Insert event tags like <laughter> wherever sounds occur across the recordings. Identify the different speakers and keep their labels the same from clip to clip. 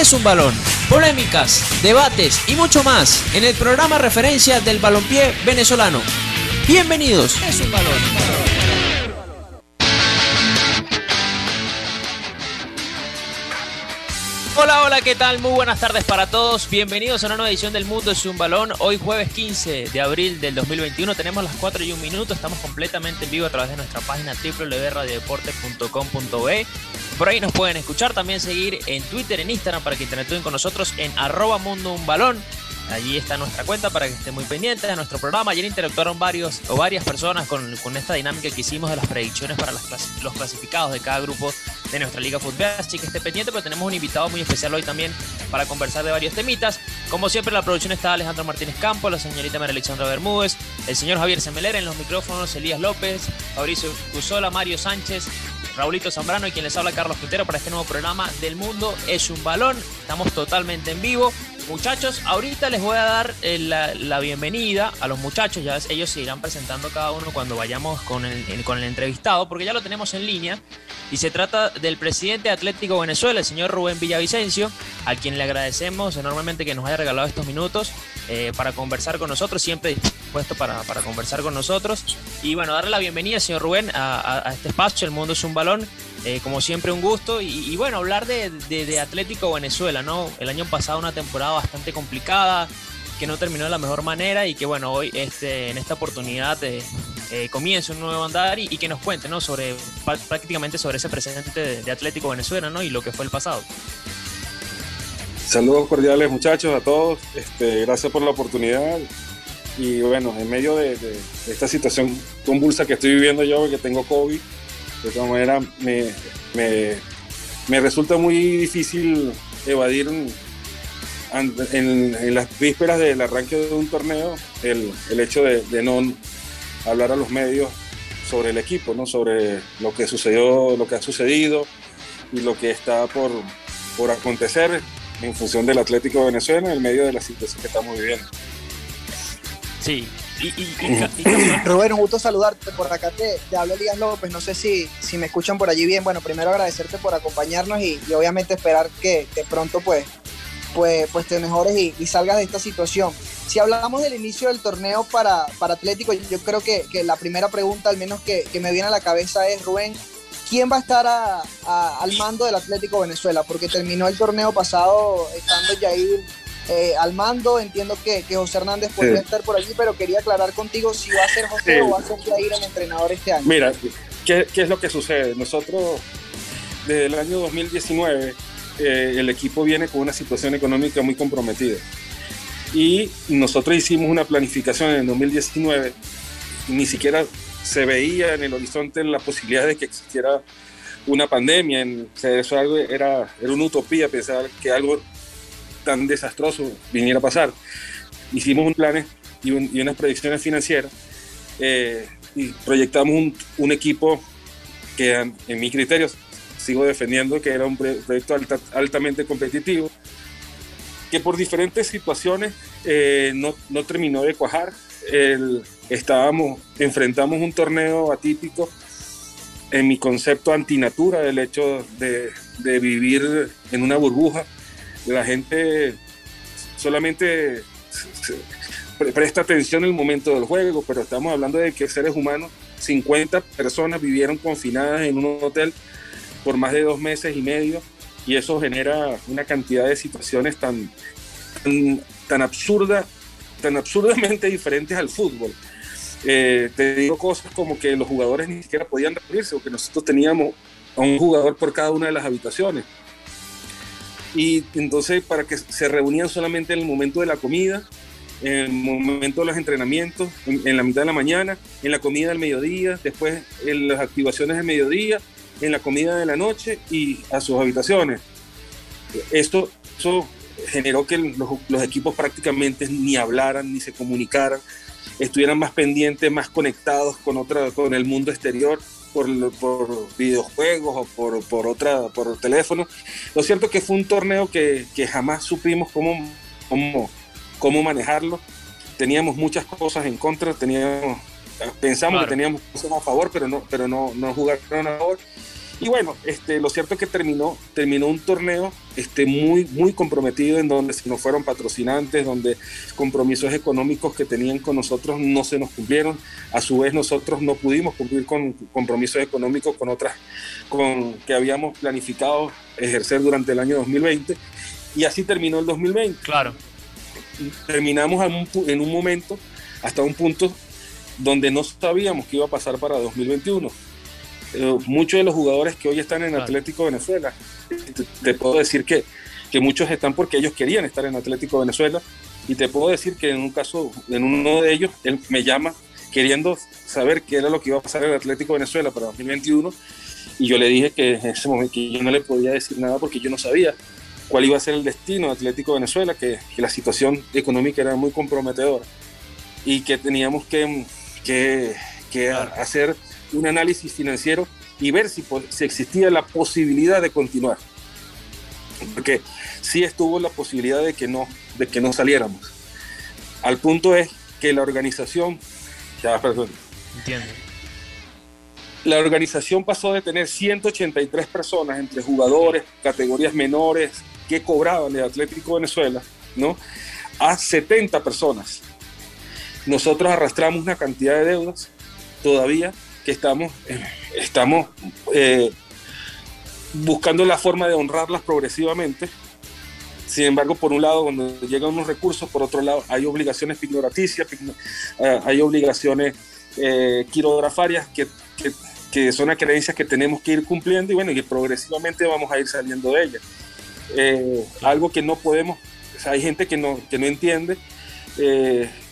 Speaker 1: es un balón. Polémicas, debates y mucho más en el programa referencia del balompié venezolano. Bienvenidos. Es un balón. Hola, hola, ¿qué tal? Muy buenas tardes para todos. Bienvenidos a una nueva edición del Mundo es un balón. Hoy jueves 15 de abril del 2021 tenemos las 4 y 1 minuto. Estamos completamente en vivo a través de nuestra página www.radiodeportes.com.be. Por ahí nos pueden escuchar, también seguir en Twitter, en Instagram para que interactúen con nosotros en arroba mundo un balón. Allí está nuestra cuenta para que estén muy pendientes de nuestro programa. Ayer interactuaron varios o varias personas con, esta dinámica que hicimos de las predicciones para los clasificados de cada grupo de nuestra Liga Fútbol. Así que esté pendiente, pero tenemos un invitado muy especial hoy también para conversar de varios temitas. Como siempre, la producción está Alejandro Martínez Campos, la señorita María Alexandra Bermúdez, el señor Javier Semeler en los micrófonos, Elías López, Fabricio Cusola, Mario Sánchez, Raulito Zambrano y quien les habla Carlos Quintero para este nuevo programa del mundo es un balón. Estamos totalmente en vivo. Muchachos, ahorita les voy a dar eh, la, bienvenida a los muchachos, ya ellos se irán presentando cada uno cuando vayamos con el, con el entrevistado, porque ya lo tenemos en línea, y se trata del presidente de Atlético Venezuela, el señor Rubén Villavicencio, a quien le agradecemos enormemente que nos haya regalado estos minutos eh, para conversar con nosotros, siempre dispuesto para, conversar con nosotros. Y bueno, darle la bienvenida, señor Rubén, a, este espacio, El Mundo es un Balón, eh, como siempre un gusto, y, bueno, hablar de, de Atlético Venezuela, ¿no? El año pasado una temporada bastante complicada, que no terminó de la mejor manera y que bueno, hoy este, en esta oportunidad eh, eh comienza un nuevo andar y, que nos cuente ¿no? sobre prácticamente sobre ese presente de, Atlético Venezuela ¿no? y lo que fue el pasado.
Speaker 2: Saludos cordiales muchachos a todos, este, gracias por la oportunidad y bueno, en medio de, esta situación convulsa que estoy viviendo yo, que tengo COVID, de todas maneras me, me, me resulta muy difícil evadir en, las vísperas del arranque de un torneo, el, el hecho de, no hablar a los medios sobre el equipo, ¿no? sobre lo que sucedió, lo que ha sucedido y lo que está por, por acontecer en función del Atlético de Venezuela en medio de la situación que estamos viviendo.
Speaker 1: Sí. Y, <laughs>
Speaker 3: Rubén, un gusto saludarte. Por acá te, te habla Elías López. No sé si, si me escuchan por allí bien. Bueno, primero agradecerte por acompañarnos y, y obviamente esperar que de pronto pues pues, pues te mejores y, salgas de esta situación. Si hablamos del inicio del torneo para, para Atlético, yo creo que, la primera pregunta, al menos que, me viene a la cabeza, es, Rubén, ¿quién va a estar al mando del Atlético Venezuela? Porque terminó el torneo pasado estando Jair eh, al mando. Entiendo que, José Hernández podría estar por allí, pero quería aclarar contigo si va a ser José o va a ser Jair el entrenador este año.
Speaker 2: Mira, ¿qué, ¿qué, es lo que sucede? Nosotros, desde el año 2019, eh, el equipo viene con una situación económica muy comprometida. Y nosotros hicimos una planificación en el 2019, ni siquiera se veía en el horizonte la posibilidad de que existiera una pandemia. En, eso era, era una utopía pensar que algo tan desastroso viniera a pasar. Hicimos un planes y, unas predicciones financieras eh, y proyectamos un, un, equipo que en mis criterios sigo defendiendo que era un proyecto altamente competitivo, que por diferentes situaciones eh, no, no, terminó de cuajar. El, estábamos, enfrentamos un torneo atípico en mi concepto antinatura, del hecho de, de vivir en una burbuja. La gente solamente presta atención en el momento del juego, pero estamos hablando de que seres humanos, 50 personas vivieron confinadas en un hotel por más de dos meses y medio y eso genera una cantidad de situaciones tan, tan, absurdas, tan absurdamente <laughs> diferentes al fútbol. Eh, te digo cosas como que los jugadores ni siquiera podían reunirse porque nosotros teníamos a un jugador por cada una de las habitaciones. Y entonces para que se reunían solamente en el momento de la comida, en el momento de los entrenamientos, en, en la mitad de la mañana, en la comida del mediodía, después en las activaciones del mediodía en la comida de la noche y a sus habitaciones. Esto, generó que los, equipos prácticamente ni hablaran ni se comunicaran, estuvieran más pendientes, más conectados con, otra, con el mundo exterior por, por videojuegos o por, por, otra, por teléfono. Lo cierto es que fue un torneo que, que jamás supimos cómo, cómo, cómo manejarlo. Teníamos muchas cosas en contra, teníamos pensamos que teníamos cosas a favor, pero no, pero no, no jugaron a favor. Y bueno, este, lo cierto es que terminó, terminó un torneo este, muy, muy comprometido en donde se nos fueron patrocinantes, donde compromisos económicos que tenían con nosotros no se nos cumplieron. A su vez nosotros no pudimos cumplir con compromisos económicos con otras con, que habíamos planificado ejercer durante el año 2020. Y así terminó el 2020.
Speaker 1: Claro.
Speaker 2: Terminamos en un momento, hasta un punto donde no sabíamos qué iba a pasar para 2021 eh, muchos de los jugadores que hoy están en Atlético Venezuela, te, puedo decir que, que muchos están porque ellos querían estar en Atlético Venezuela. Y te puedo decir que en un caso, en uno de ellos, él me llama queriendo saber qué era lo que iba a pasar en Atlético Venezuela para 2021 y yo le dije que en ese momento que yo no le podía decir nada porque yo no sabía cuál iba a ser el destino de Atlético Venezuela, que, que la situación económica era muy comprometedora y que teníamos que, que, que hacer un análisis financiero y ver si, si existía la posibilidad de continuar. Porque sí estuvo la posibilidad de que no, de que no saliéramos. Al punto es que la organización, ya, perdón.
Speaker 1: Entiendo.
Speaker 2: La organización pasó de tener 183 personas entre jugadores, categorías menores que cobraban el Atlético Venezuela, ¿no? A 70 personas. Nosotros arrastramos una cantidad de deudas todavía que estamos, eh, estamos eh, buscando la forma de honrarlas progresivamente. Sin embargo, por un lado, cuando llegan unos recursos, por otro lado, hay obligaciones pignoraticias, eh, hay obligaciones quirografarias que, que, que, son creencias que tenemos que ir cumpliendo y bueno, y progresivamente vamos a ir saliendo de ellas. algo que no podemos, hay gente que no, que no entiende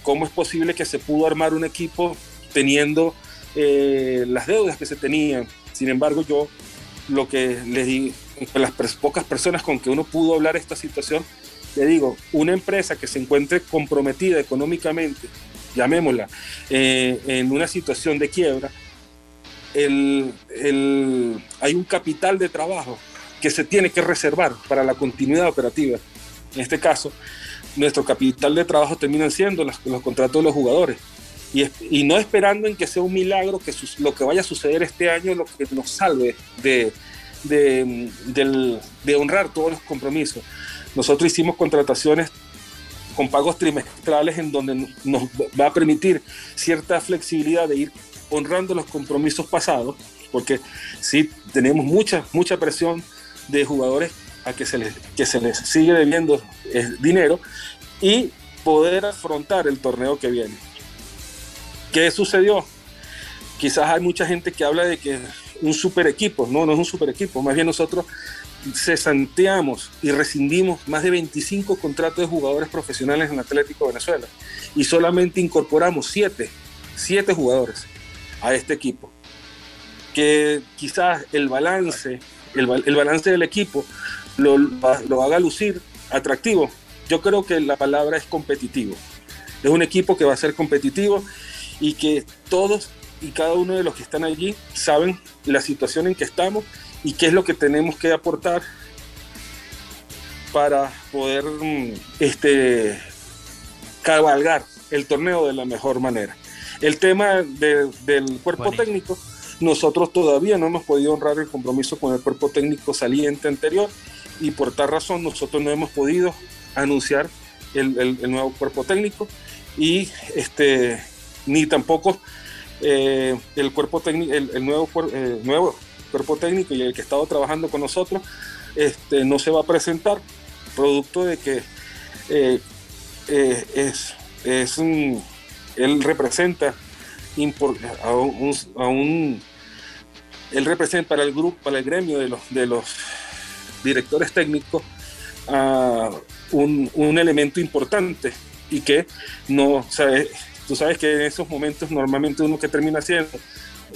Speaker 2: cómo es posible que se pudo armar un equipo teniendo eh, las deudas que se tenían. Sin embargo, yo lo que les di, las pocas personas con que uno pudo hablar esta situación, le digo, una empresa que se encuentre comprometida económicamente, llamémosla, eh, en una situación de quiebra, el, el, hay un capital de trabajo que se tiene que reservar para la continuidad operativa. En este caso, nuestro capital de trabajo terminan siendo los, contratos de los jugadores y, no esperando en que sea un milagro que lo que vaya a suceder este año lo que nos salve de, de, honrar todos los compromisos. Nosotros hicimos contrataciones con pagos trimestrales en donde nos va a permitir cierta flexibilidad de ir honrando los compromisos pasados, porque sí tenemos mucha, mucha presión de jugadores a que se les, que se les sigue debiendo eh, dinero y poder afrontar el torneo que viene. ¿Qué sucedió? Quizás hay mucha gente que habla de que un super equipo, no, no es un super equipo, más bien nosotros cesanteamos y rescindimos más de 25 contratos de jugadores profesionales en Atlético Venezuela y solamente incorporamos 7, 7 jugadores a este equipo. Que quizás el balance, el, balance del equipo lo, lo haga lucir atractivo. Yo creo que la palabra es competitivo. Es un equipo que va a ser competitivo y que todos y cada uno de los que están allí saben la situación en que estamos y qué es lo que tenemos que aportar para poder mm, este, cabalgar el torneo de la mejor manera. El tema del cuerpo técnico, nosotros todavía no hemos podido honrar el compromiso con el cuerpo técnico saliente anterior y por tal razón nosotros no hemos podido anunciar el, el nuevo cuerpo técnico y este, ni tampoco eh, el cuerpo técnico, el, nuevo, eh, nuevo cuerpo técnico y el que ha estado trabajando con nosotros, este, no se va a presentar, producto de que eh, es, es un, él representa a un, a un, él representa para el grupo, para el gremio de los, de los directores técnicos a un, un elemento importante y que no, o Tú sabes que en esos momentos normalmente uno que termina haciendo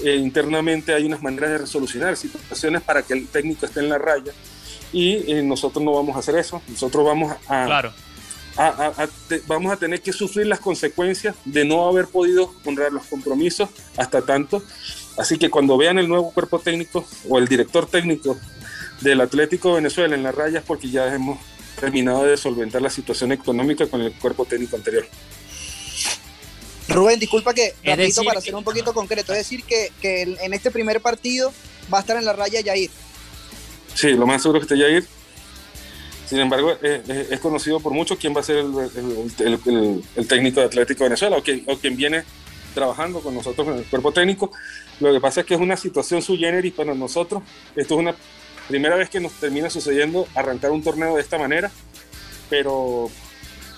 Speaker 2: eh, internamente hay unas maneras de resolucionar situaciones para que el técnico esté en la raya y eh, nosotros no vamos a hacer eso. Nosotros vamos a,
Speaker 1: claro.
Speaker 2: vamos a tener que sufrir las consecuencias de no haber podido honrar los compromisos hasta tanto. Así que cuando vean el nuevo cuerpo técnico o el director técnico del Atlético de Venezuela en las rayas, porque ya hemos terminado de solventar la situación económica con el cuerpo técnico anterior.
Speaker 3: Rubén, disculpa que, rapidito para ser un poquito concreto, es decir, que, en este primer partido va a estar en la raya Yair.
Speaker 2: Sí, lo más seguro que esté Yair. Sin embargo, es, conocido por muchos quién va a ser el, técnico de Atlético Venezuela o, que, o quien viene trabajando con nosotros en el cuerpo técnico. Lo que pasa es que es una situación sui generis para nosotros. Esto es una primera vez que nos termina sucediendo arrancar un torneo de esta manera, pero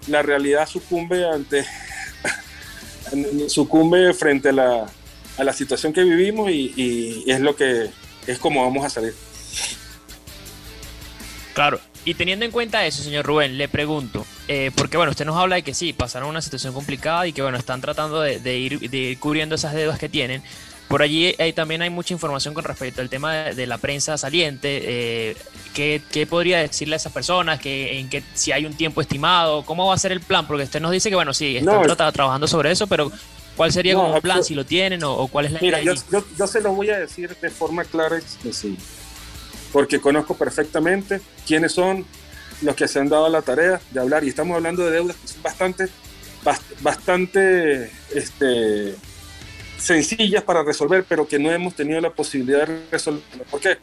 Speaker 2: la realidad sucumbe ante <laughs> sucumbe frente a la, a la situación que vivimos y, es lo que es como vamos a salir.
Speaker 1: Claro, y teniendo en cuenta eso, señor Rubén, le pregunto, eh, porque bueno, usted nos habla de que sí, pasaron una situación complicada y que bueno, están tratando de, ir, de cubriendo esas deudas que tienen. Por allí eh, también hay mucha información con respecto al tema de, la prensa saliente. Eh, ¿qué, ¿qué, podría decirle a esas personas? Que, en que, si hay un tiempo estimado, ¿cómo va a ser el plan? Porque usted nos dice que, bueno, sí, están trabajando sobre eso, pero ¿cuál sería como el plan? Si lo tienen o, cuál es la
Speaker 2: Mira, yo, yo, yo, se lo voy a decir de forma clara y sencilla, porque conozco perfectamente quiénes son los que se han dado la tarea de hablar, y estamos hablando de deudas que son bastante, bastante, este, sencillas para resolver, pero que no hemos tenido la posibilidad de resolver. ¿Por qué?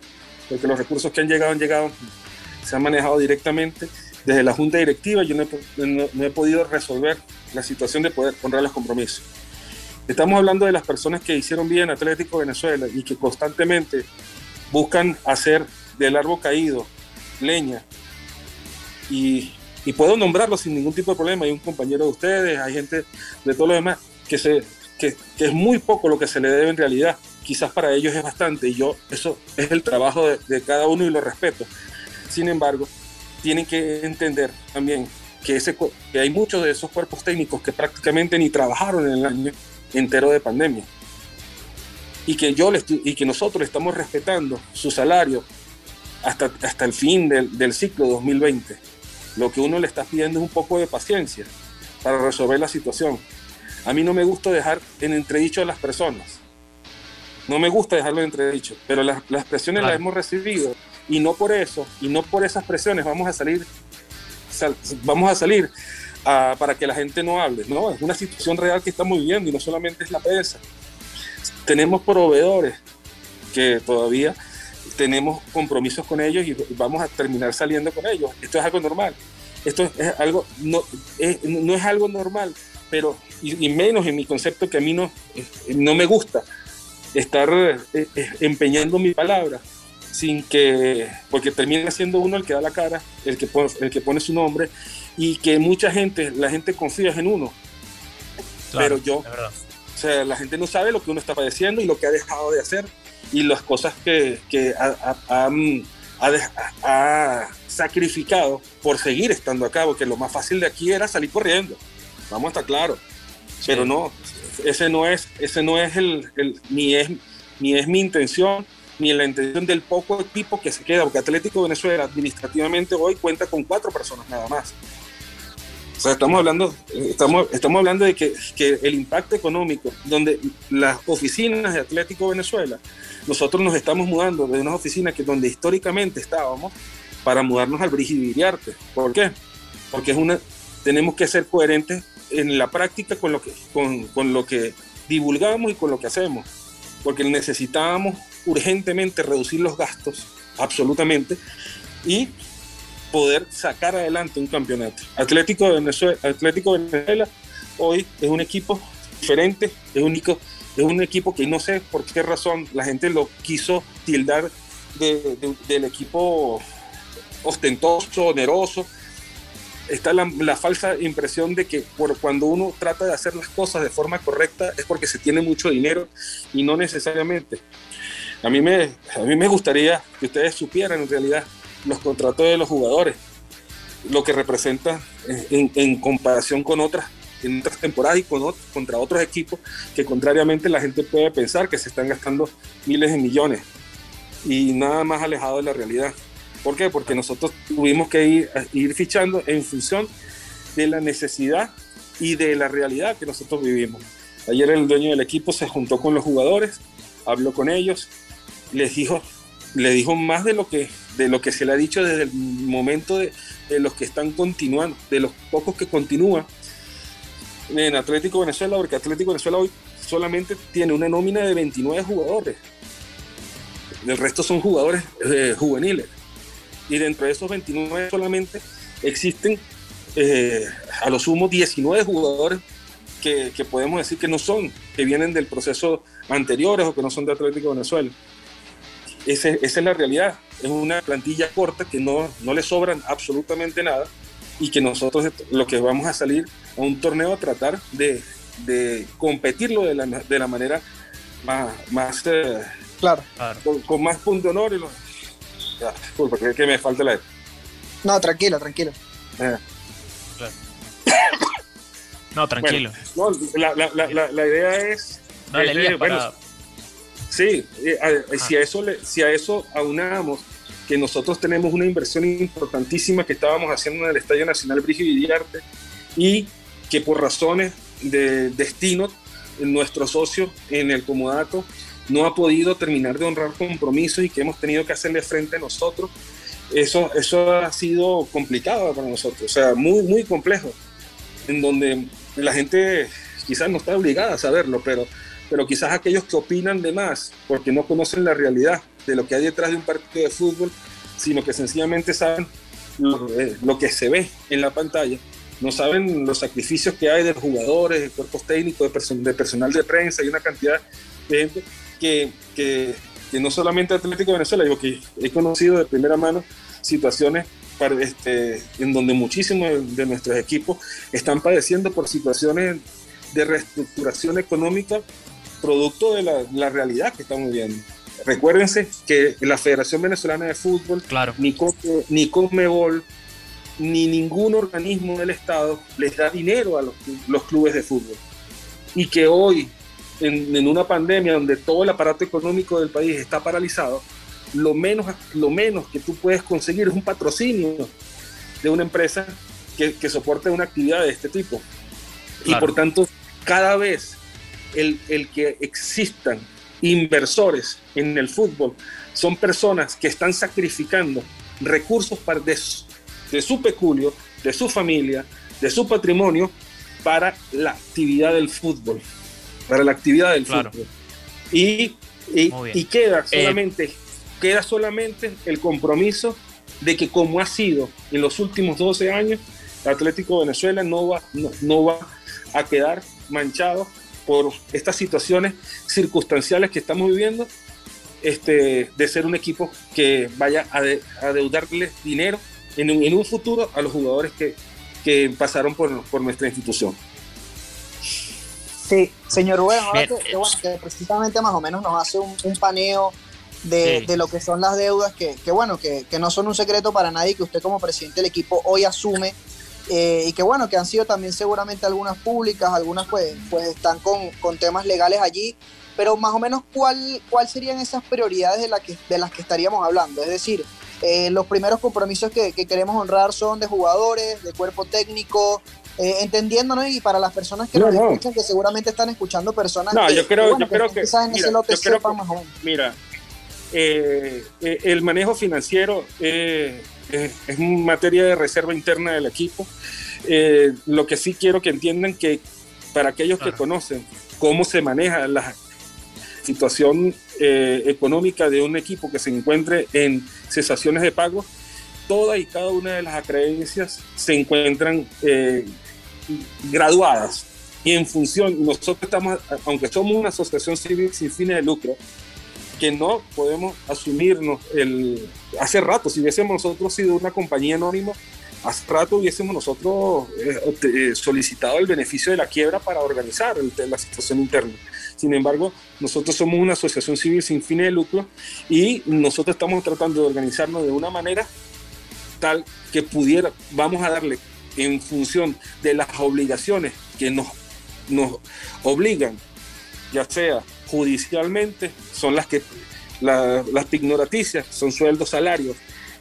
Speaker 2: Porque los recursos que han llegado han llegado, se han manejado directamente desde la junta directiva. Yo no he, podido resolver la situación de poder honrar los compromisos. Estamos hablando de las personas que hicieron bien Atlético Venezuela y que constantemente buscan hacer del árbol caído leña. Y, puedo nombrarlo sin ningún tipo de problema. Hay un compañero de ustedes, hay gente de todo lo demás que se que, es muy poco lo que se le debe en realidad. Quizás para ellos es bastante y yo, eso es el trabajo de, cada uno y lo respeto. Sin embargo, tienen que entender también que, ese, que hay muchos de esos cuerpos técnicos que prácticamente ni trabajaron en el año entero de pandemia. Y que, yo les, y que nosotros estamos respetando su salario hasta, hasta el fin del, del ciclo 2020. Lo que uno le está pidiendo es un poco de paciencia para resolver la situación. A mí no me gusta dejar en entredicho a las personas. No me gusta dejarlo en entredicho, pero las, presiones las hemos recibido y no por eso, y no por esas presiones vamos a salir, vamos a salir para que la gente no hable. No, es una situación real que estamos viviendo y no solamente es la prensa. Tenemos proveedores que todavía tenemos compromisos con ellos y vamos a terminar saliendo con ellos. Esto es algo normal. Esto es algo, no, no es algo normal pero y, menos en mi concepto que a mí no, no me gusta estar eh, eh, empeñando mi palabra sin que, porque termina siendo uno el que da la cara, el que, pone, el que pone su nombre y que mucha gente, la gente confía en uno. pero yo, o sea, la gente no sabe lo que uno está padeciendo y lo que ha dejado de hacer y las cosas que, que ha, ha, ha, sacrificado por seguir estando acá, porque lo más fácil de aquí era salir corriendo vamos a estar claros. Pero no, ese no es, ese no es el, ni es, ni es mi intención, ni la intención del poco equipo que se queda, porque Atlético Venezuela administrativamente hoy cuenta con cuatro personas nada más. O sea, estamos hablando, estamos, estamos hablando de que, que, el impacto económico, donde las oficinas de Atlético Venezuela, nosotros nos estamos mudando de unas oficinas que donde históricamente estábamos para mudarnos al Brigidiriarte. ¿Por qué? Porque es una, tenemos que ser coherentes en la práctica con lo que, con, con lo que divulgamos y con lo que hacemos, porque necesitábamos urgentemente reducir los gastos, absolutamente, y poder sacar adelante un campeonato. Atlético de Venezuela, hoy es un equipo diferente, es, único, es un equipo que no sé por qué razón la gente lo quiso tildar del equipo ostentoso, oneroso, está la, falsa impresión de que por cuando uno trata de hacer las cosas de forma correcta es porque se tiene mucho dinero y no necesariamente. A mí me, a mí me gustaría que ustedes supieran en realidad los contratos de los jugadores, lo que representa en, comparación con otras, en otras temporadas y con contra otros equipos que contrariamente la gente puede pensar que se están gastando miles de millones y nada más alejado de la realidad. ¿Por qué? Porque nosotros tuvimos que ir, fichando en función de la necesidad y de la realidad que nosotros vivimos. Ayer el dueño del equipo se juntó con los jugadores, habló con ellos, les dijo, le dijo más de lo que de lo que se le ha dicho desde el momento de, de los que están continuando, de los pocos que continúan en Atlético Venezuela, porque Atlético Venezuela hoy solamente tiene una nómina de 29 jugadores el resto son jugadores eh, juveniles. Y dentro de esos 29 solamente existen eh, a lo sumo 19 jugadores que, podemos decir que no son, que vienen del proceso anteriores o que no son de Atlético Venezuela. esa es la realidad. Es una plantilla corta que no, no le sobran absolutamente nada y que nosotros lo que vamos a salir a un torneo a tratar de, de competirlo de la, de la manera más, más eh,
Speaker 3: claro,
Speaker 2: Con, más punto de honor y disculpa, que, me falta la
Speaker 3: no tranquilo tranquilo. Eh. <coughs>
Speaker 1: no tranquilo.
Speaker 2: No, la, la, la, la, idea es, bueno, sí eh, si a eso le, si a eso aunamos que nosotros tenemos una inversión importantísima que estábamos haciendo en el Estadio Nacional Brigio Villarte y que por razones de destino nuestro socio en el comodato no ha podido terminar de honrar compromisos y que hemos tenido que hacerle frente a nosotros. Eso, eso ha sido complicado para nosotros, o sea, muy, muy complejo, en donde la gente quizás no está obligada a saberlo, pero, pero quizás aquellos que opinan de más, porque no conocen la realidad de lo que hay detrás de un partido de fútbol, sino que sencillamente saben lo, eh, que se ve en la pantalla, no saben los sacrificios que hay de los jugadores, de cuerpos técnicos, de, personal de prensa y una cantidad de gente que, que, no solamente Atlético de Venezuela, digo que he conocido de primera mano situaciones para, este, en donde muchísimos de nuestros equipos están padeciendo por situaciones de reestructuración económica producto de la, la realidad que estamos viviendo. Recuérdense que la Federación Venezolana de Fútbol,
Speaker 1: claro.
Speaker 2: ni, ni Conmebol, ni ningún organismo del Estado les da dinero a los, clubes de fútbol. Y que hoy, en, una pandemia donde todo el aparato económico del país está paralizado, lo menos, lo menos que tú puedes conseguir es un patrocinio de una empresa que, que soporte una actividad de este tipo. Y por tanto, cada vez el, el que existan inversores en el fútbol son personas que están sacrificando recursos para, de, de su peculio, de su familia, de su patrimonio para la actividad del fútbol, para la actividad del fútbol. Y, y, queda eh, solamente, queda solamente el compromiso de que como ha sido en los últimos 12 años, el Atlético Venezuela no va, no, va a quedar manchado por estas situaciones circunstanciales que estamos viviendo, este, de ser un equipo que vaya a, a deudarle dinero en un, futuro a los jugadores que, que pasaron por, por, nuestra institución.
Speaker 3: Sí, señor Rubén, ahora que, precisamente más o menos nos hace un, paneo de, de, lo que son las deudas, que, que bueno, que, que, no son un secreto para nadie, que usted como presidente del equipo hoy asume, eh, y que bueno, que han sido también seguramente algunas públicas, algunas pues, pues están con, con temas legales allí, pero más o menos cuál, cuál serían esas prioridades de, la que, de las que estaríamos hablando, es decir, eh, los primeros compromisos que, queremos honrar son de jugadores, de cuerpo técnico, eh, entendiéndonos y para las personas que nos escuchan, que seguramente están escuchando personas
Speaker 2: no,
Speaker 3: que,
Speaker 2: yo creo, yo creo que, mira, eh, el manejo financiero es materia de reserva interna del equipo. lo que sí quiero que entiendan que para aquellos que conocen cómo se maneja la situación económica de un equipo que se encuentre en cesaciones de pago, todas y cada una de las acreencias se encuentran eh, graduadas y en función, nosotros estamos, aunque somos una asociación civil sin fines de lucro, que no podemos asumirnos el... Hace rato, si hubiésemos nosotros sido una compañía anónima, hace rato hubiésemos nosotros eh, eh, solicitado el beneficio de la quiebra para organizar la situación interna. Sin embargo, nosotros somos una asociación civil sin fines de lucro y nosotros estamos tratando de organizarnos de una manera tal que pudiera, vamos a darle en función de las obligaciones que nos, nos obligan, ya sea judicialmente, son las que las pignoraticias, son sueldos, salarios,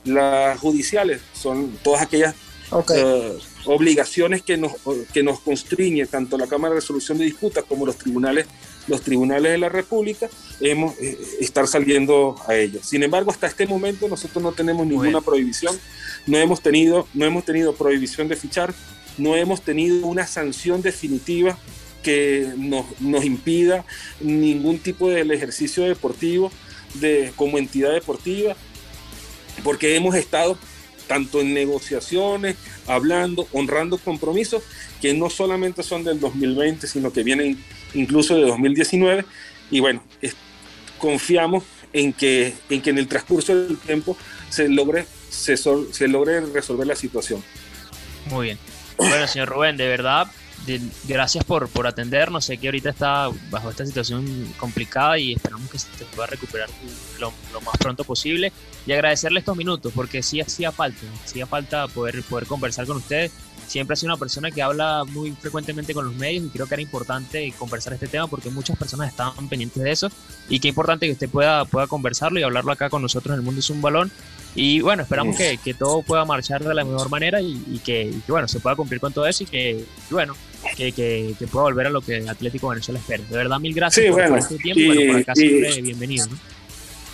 Speaker 2: las judiciales son todas aquellas eh, obligaciones que nos, que nos constriñe tanto la Cámara de Resolución de Disputas como los tribunales los tribunales de la República, hemos eh, estar saliendo a ellos. Sin embargo, hasta este momento nosotros no tenemos ninguna prohibición, no hemos, tenido, no hemos tenido prohibición de fichar, no hemos tenido una sanción definitiva que nos, nos impida ningún tipo del ejercicio deportivo. de, como entidad deportiva, porque hemos estado tanto en negociaciones, hablando, honrando compromisos que no solamente son del 2020, sino que vienen incluso de 2019. Y bueno, confiamos en que, en que en el transcurso del tiempo se logre, se, se logre resolver la situación.
Speaker 1: Muy bien. Bueno, señor Rubén, de verdad, gracias por, por atendernos. Sé que ahorita está bajo esta situación complicada y esperamos que se pueda recuperar lo, más pronto posible. Y agradecerle estos minutos, porque sí hacía falta, hacía falta poder, poder conversar con ustedes. Siempre ha sido una persona que habla muy frecuentemente con los medios y creo que era importante conversar este tema porque muchas personas estaban pendientes de eso y qué importante que usted pueda, pueda conversarlo y hablarlo acá con nosotros en el Mundo es un Balón. Y bueno, esperamos que, que, todo pueda marchar de la mejor manera y, que, bueno, se pueda cumplir con todo eso y que, bueno, que, que, pueda volver a lo que Atlético Venezuela espera. De verdad, mil gracias por, este tiempo. Y, bueno, por acá siempre bienvenido.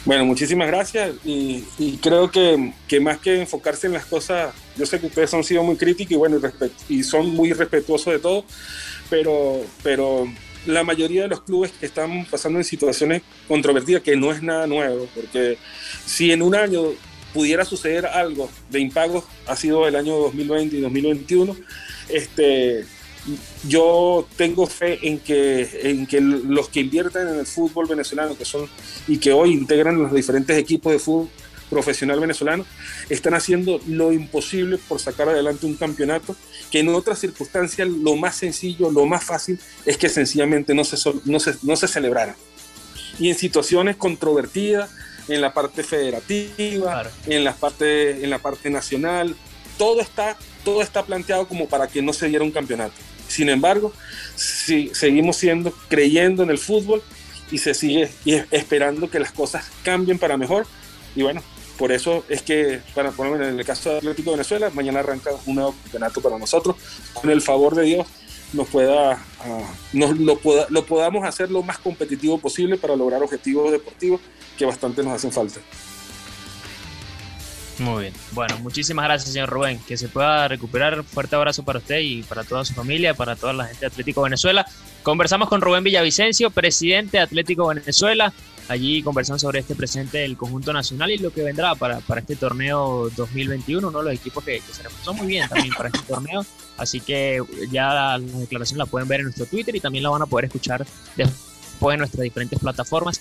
Speaker 2: Bueno, muchísimas gracias y, creo que, que, más que enfocarse en las cosas, yo sé que ustedes han sido muy críticos y bueno, y son muy respetuosos de todo, pero, pero la mayoría de los clubes que están pasando en situaciones controvertidas, que no es nada nuevo, porque si en un año pudiera suceder algo de impagos, ha sido el año 2020 y 2021, este, yo tengo fe en que, en que los que invierten en el fútbol venezolano que son, y que hoy integran los diferentes equipos de fútbol profesional venezolano, están haciendo lo imposible por sacar adelante un campeonato que en otras circunstancias lo más sencillo, lo más fácil es que sencillamente no se, no se, no se celebrara. Y en situaciones controvertidas, en la parte federativa, en, la parte, en la parte nacional, todo está, todo está planteado como para que no se diera un campeonato. Sin embargo, si, seguimos siendo, creyendo en el fútbol y se sigue esperando que las cosas cambien para mejor. Y bueno, por eso es que, para ponerme en el caso de Atlético de Venezuela, mañana arranca un nuevo campeonato para nosotros. Con el favor de Dios, nos pueda, ah, nos, lo, lo podamos hacer lo más competitivo posible para lograr objetivos deportivos que bastante nos hacen falta.
Speaker 1: Muy bien. Bueno, muchísimas gracias, señor Rubén. Que se pueda recuperar. Fuerte abrazo para usted y para toda su familia, para toda la gente de Atlético Venezuela. Conversamos con Rubén Villavicencio, presidente de Atlético Venezuela. Allí conversamos sobre este presente del conjunto nacional y lo que vendrá para, para este torneo 2021, uno de los equipos que, se reforzó muy bien también para este torneo. Así que ya la, la declaración la pueden ver en nuestro Twitter y también la van a poder escuchar después en nuestras diferentes plataformas.